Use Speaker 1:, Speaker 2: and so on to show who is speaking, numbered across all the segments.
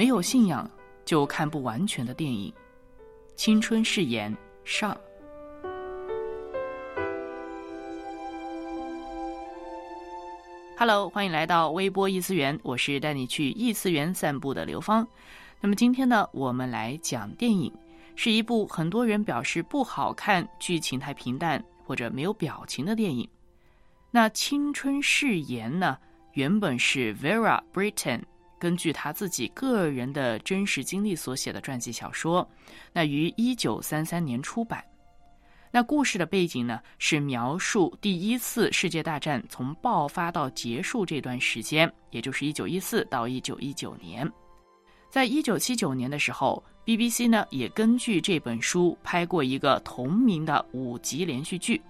Speaker 1: 没有信仰就看不完全的电影，《青春誓言》上。Hello，欢迎来到微波异次元，我是带你去异次元散步的刘芳。那么今天呢，我们来讲电影，是一部很多人表示不好看、剧情太平淡或者没有表情的电影。那《青春誓言》呢，原本是 Vera Brittain 根据他自己个人的真实经历所写的传记小说，那于一九三三年出版。那故事的背景呢，是描述第一次世界大战从爆发到结束这段时间，也就是一九一四到一九一九年。在一九七九年的时候，BBC 呢也根据这本书拍过一个同名的五集连续剧。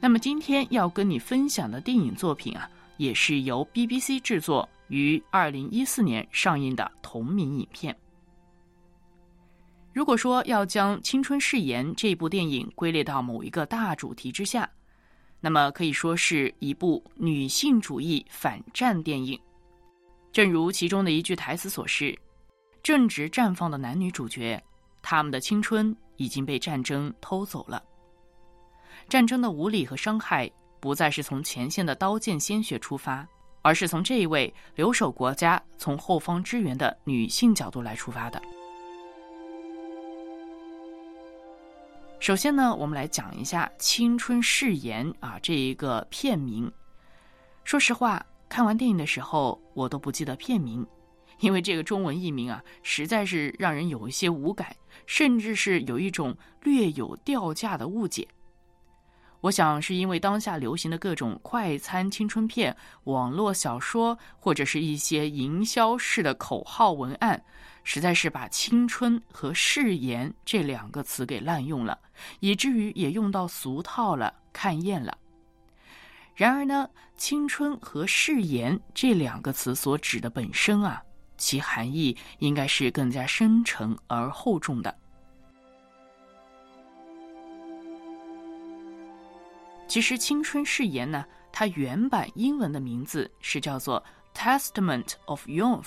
Speaker 1: 那么今天要跟你分享的电影作品啊，也是由 BBC 制作，于二零一四年上映的同名影片。如果说要将《青春誓言》这部电影归类到某一个大主题之下，那么可以说是一部女性主义反战电影。正如其中的一句台词所示：“正值绽放的男女主角，他们的青春已经被战争偷走了。战争的无理和伤害不再是从前线的刀剑鲜血出发，而是从这一位留守国家、从后方支援的女性角度来出发的。”首先呢，我们来讲一下《青春誓言》啊这一个片名。说实话，看完电影的时候，我都不记得片名，因为这个中文译名啊，实在是让人有一些无感，甚至是有一种略有掉价的误解。我想是因为当下流行的各种快餐青春片、网络小说，或者是一些营销式的口号文案。实在是把“青春”和“誓言”这两个词给滥用了，以至于也用到俗套了、看厌了。然而呢，“青春”和“誓言”这两个词所指的本身啊，其含义应该是更加深沉而厚重的。其实，“青春誓言”呢，它原版英文的名字是叫做《Testament of Youth》。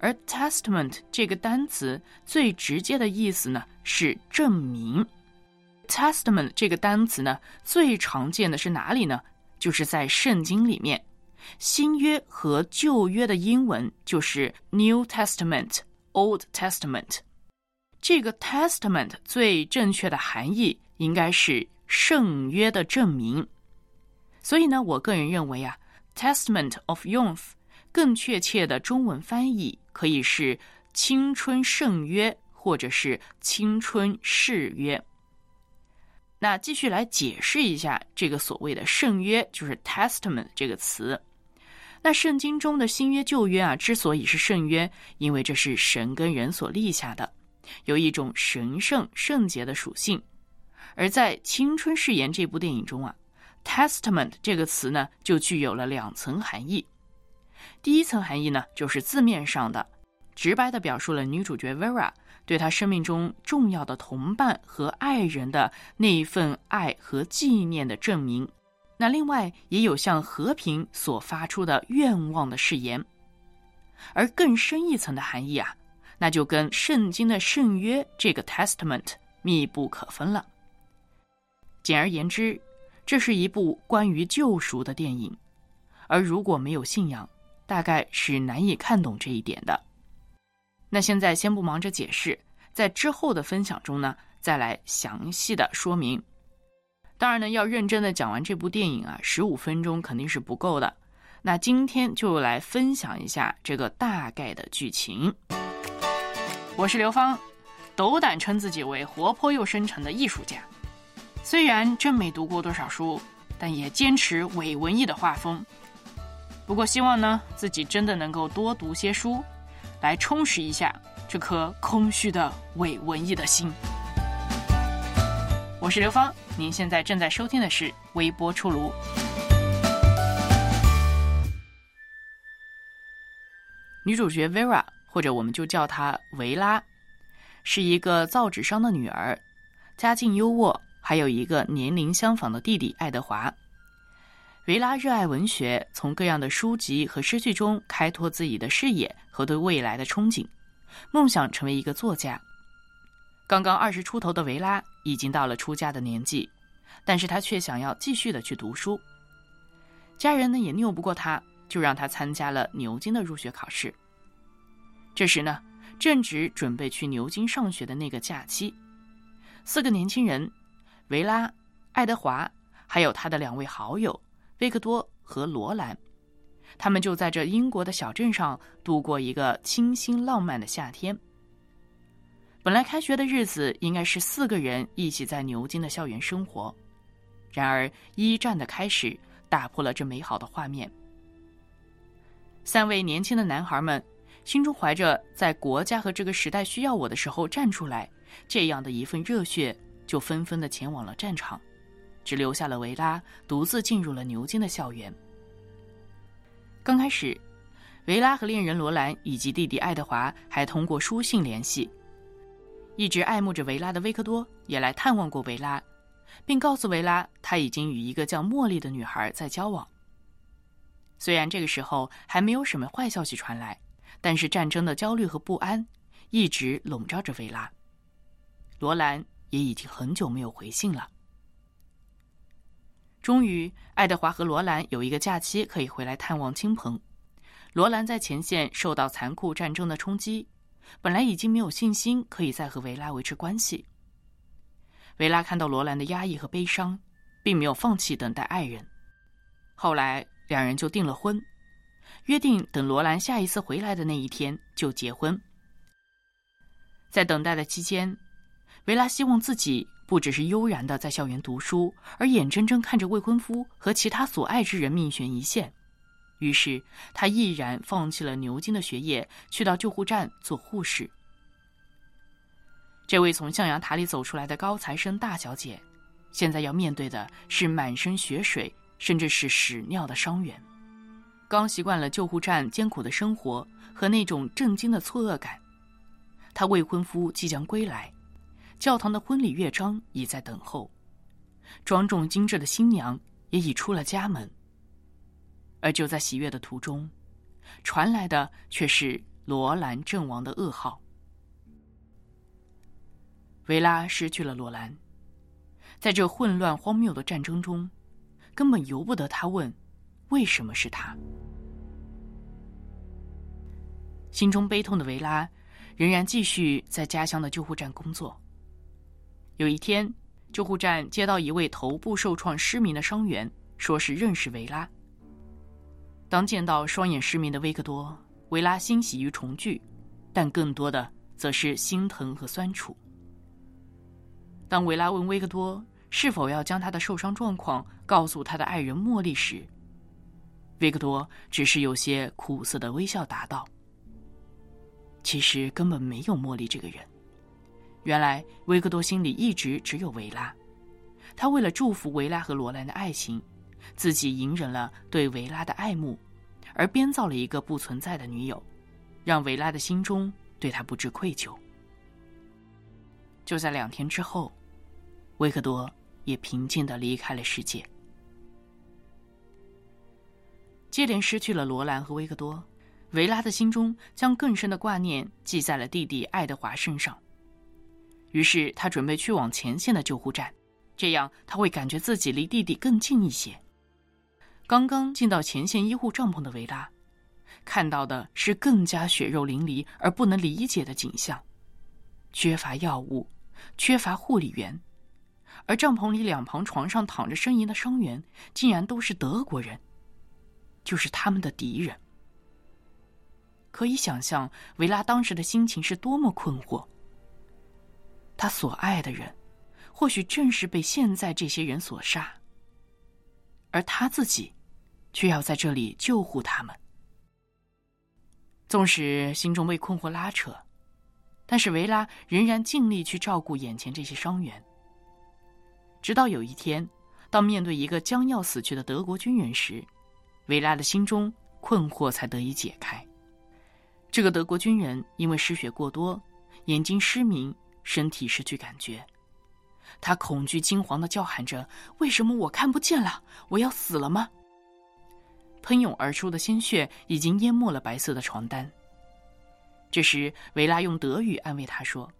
Speaker 1: 而 testament 这个单词最直接的意思呢是证明。testament 这个单词呢最常见的是哪里呢？就是在圣经里面。新约和旧约的英文就是 New Testament、Old Testament。这个 testament 最正确的含义应该是圣约的证明。所以呢，我个人认为啊，Testament of Youth 更确切的中文翻译。可以是青春圣约，或者是青春誓约。那继续来解释一下这个所谓的圣约，就是 testament 这个词。那圣经中的新约、旧约啊，之所以是圣约，因为这是神跟人所立下的，有一种神圣圣洁的属性。而在《青春誓言》这部电影中啊，testament 这个词呢，就具有了两层含义。第一层含义呢，就是字面上的，直白的表述了女主角 Vera 对她生命中重要的同伴和爱人的那一份爱和纪念的证明。那另外也有向和平所发出的愿望的誓言。而更深一层的含义啊，那就跟圣经的圣约这个 Testament 密不可分了。简而言之，这是一部关于救赎的电影。而如果没有信仰，大概是难以看懂这一点的。那现在先不忙着解释，在之后的分享中呢，再来详细的说明。当然呢，要认真的讲完这部电影啊，十五分钟肯定是不够的。那今天就来分享一下这个大概的剧情。我是刘芳，斗胆称自己为活泼又深沉的艺术家。虽然真没读过多少书，但也坚持伪文艺的画风。不过，希望呢自己真的能够多读些书，来充实一下这颗空虚的伪文艺的心。我是刘芳，您现在正在收听的是微波出炉。女主角 Vera，或者我们就叫她维拉，是一个造纸商的女儿，家境优渥，还有一个年龄相仿的弟弟爱德华。维拉热爱文学，从各样的书籍和诗句中开拓自己的视野和对未来的憧憬，梦想成为一个作家。刚刚二十出头的维拉已经到了出家的年纪，但是他却想要继续的去读书。家人呢也拗不过他，就让他参加了牛津的入学考试。这时呢，正值准备去牛津上学的那个假期，四个年轻人，维拉、爱德华，还有他的两位好友维克多和罗兰，他们就在这英国的小镇上度过一个清新浪漫的夏天。本来开学的日子应该是四个人一起在牛津的校园生活，然而一战的开始打破了这美好的画面。三位年轻的男孩们心中怀着在国家和这个时代需要我的时候站出来这样的一份热血，就纷纷的前往了战场，只留下了维拉独自进入了牛津的校园。刚开始，维拉和恋人罗兰以及弟弟爱德华还通过书信联系。一直爱慕着维拉的维克多也来探望过维拉，并告诉维拉他已经与一个叫茉莉的女孩在交往。虽然这个时候还没有什么坏消息传来，但是战争的焦虑和不安一直笼罩着维拉。罗兰也已经很久没有回信了。终于，爱德华和罗兰有一个假期可以回来探望亲朋。罗兰在前线受到残酷战争的冲击。本来已经没有信心可以再和维拉维持关系。维拉看到罗兰的压抑和悲伤，并没有放弃等待爱人。后来两人就订了婚，约定等罗兰下一次回来的那一天就结婚。在等待的期间，维拉希望自己不只是悠然的在校园读书，而眼睁睁看着未婚夫和其他所爱之人命悬一线。于是，她毅然放弃了牛津的学业，去到救护站做护士。这位从象牙塔里走出来的高材生大小姐，现在要面对的是满身血水，甚至是屎尿的伤员。刚习惯了救护站艰苦的生活和那种震惊的错愕感，她未婚夫即将归来，教堂的婚礼乐章已在等候，庄重精致的新娘也已出了家门。而就在喜悦的途中，传来的却是罗兰阵亡的噩耗。维拉失去了罗兰，在这混乱荒谬的战争中，根本由不得他问：为什么是他？心中悲痛的维拉，仍然继续在家乡的救护站工作。有一天，救护站接到一位头部受创失明的伤员，说是认识维拉。当见到双眼失明的维克多，维拉欣喜于重聚，但更多的则是心疼和酸楚。当维拉问维克多是否要将他的受伤状况告诉他的爱人茉莉时，维克多只是有些苦涩的微笑答道：“其实根本没有茉莉这个人。原来维克多心里一直只有维拉，他为了祝福维拉和罗兰的爱情。”自己隐忍了对维拉的爱慕，而编造了一个不存在的女友，让维拉的心中对他不知愧疚。就在两天之后，维克多也平静的离开了世界。接连失去了罗兰和维克多，维拉的心中将更深的挂念记在了弟弟爱德华身上。于是他准备去往前线的救护站，这样他会感觉自己离弟弟更近一些。刚刚进到前线医护帐篷的维拉，看到的是更加血肉淋漓而不能理解的景象：缺乏药物，缺乏护理员，而帐篷里两旁床上躺着呻吟的伤员，竟然都是德国人，就是他们的敌人。可以想象维拉当时的心情是多么困惑。他所爱的人，或许正是被现在这些人所杀，而他自己。却要在这里救护他们。纵使心中为困惑拉扯，但是维拉仍然尽力去照顾眼前这些伤员。直到有一天，当面对一个将要死去的德国军人时，维拉的心中困惑才得以解开。这个德国军人因为失血过多，眼睛失明，身体失去感觉。他恐惧惊惶的叫喊着：“为什么我看不见了？我要死了吗？”喷涌而出的鲜血已经淹没了白色的床单。这时，维拉用德语安慰他说：“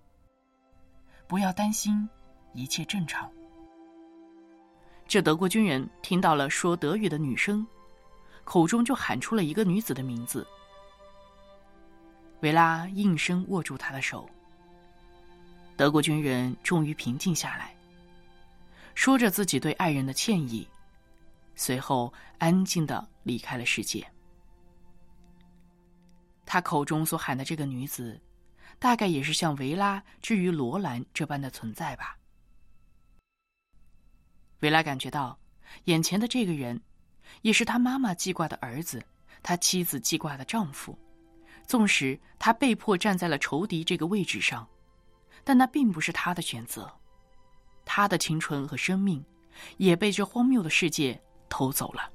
Speaker 1: 不要担心，一切正常。”这德国军人听到了说德语的女声，口中就喊出了一个女子的名字。维拉应声握住他的手。德国军人终于平静下来，说着自己对爱人的歉意，随后安静的离开了世界。他口中所喊的这个女子，大概也是像维拉至于罗兰这般的存在吧。维拉感觉到，眼前的这个人，也是他妈妈记挂的儿子，他妻子记挂的丈夫。纵使他被迫站在了仇敌这个位置上，但那并不是他的选择。他的青春和生命，也被这荒谬的世界偷走了。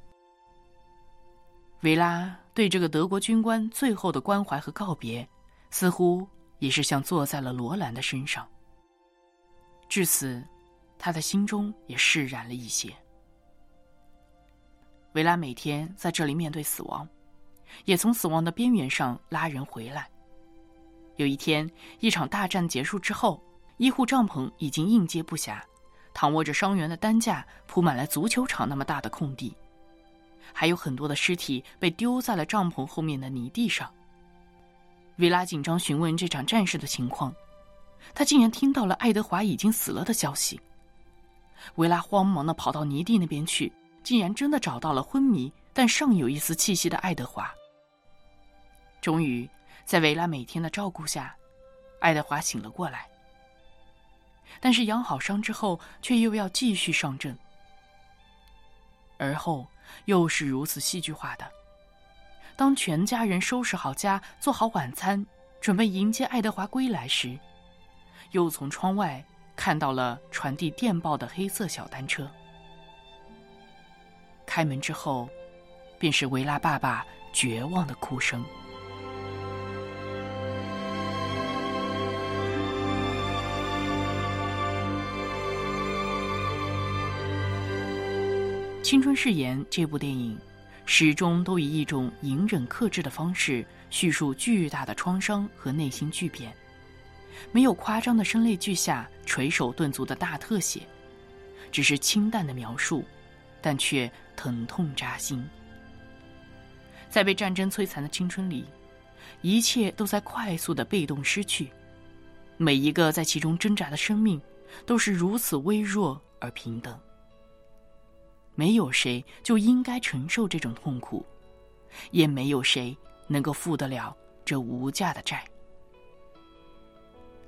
Speaker 1: 维拉对这个德国军官最后的关怀和告别，似乎也是像坐在了罗兰的身上。至此，他的心中也释然了一些。维拉每天在这里面对死亡。也从死亡的边缘上拉人回来。有一天，一场大战结束之后，医护帐篷已经应接不暇，躺卧着伤员的担架铺满了足球场那么大的空地，还有很多的尸体被丢在了帐篷后面的泥地上。维拉紧张询问这场战事的情况，他竟然听到了爱德华已经死了的消息。维拉慌忙的跑到泥地那边去，竟然真的找到了昏迷但尚有一丝气息的爱德华。终于，在维拉每天的照顾下，爱德华醒了过来。但是养好伤之后，却又要继续上阵。而后又是如此戏剧化的：当全家人收拾好家，做好晚餐，准备迎接爱德华归来时，又从窗外看到了传递电报的黑色小单车。开门之后，便是维拉爸爸绝望的哭声。《青春誓言》这部电影，始终都以一种隐忍克制的方式叙述巨大的创伤和内心巨变，没有夸张的声泪俱下、垂手顿足的大特写，只是清淡的描述，但却疼痛扎心。在被战争摧残的青春里，一切都在快速的被动失去，每一个在其中挣扎的生命，都是如此微弱而平等。没有谁就应该承受这种痛苦，也没有谁能够付得了这无价的债。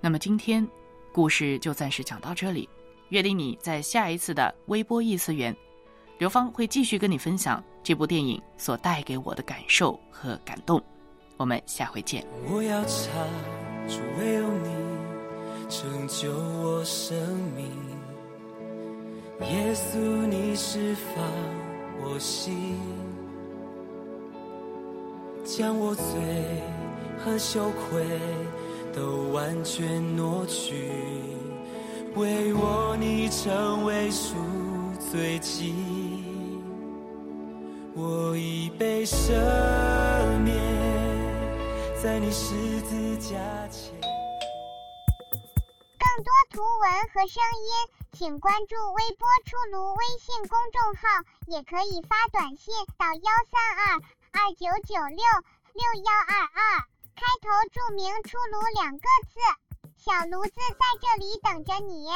Speaker 1: 那么今天，故事就暂时讲到这里。约定你在下一次的微波异次元，刘芳会继续跟你分享这部电影所带给我的感受和感动。我们下回见。
Speaker 2: 我要唱出唯有你成就我生命。耶稣，你释放我心，将我罪和羞愧都完全挪去，为我你成为赎罪祭，我已被赦免，在你十字架前。
Speaker 3: 更多图文和声音。请关注“微波出炉”微信公众号，也可以发短信到幺三二二九九六六幺二二，开头注明“出炉”两个字，小炉子在这里等着你。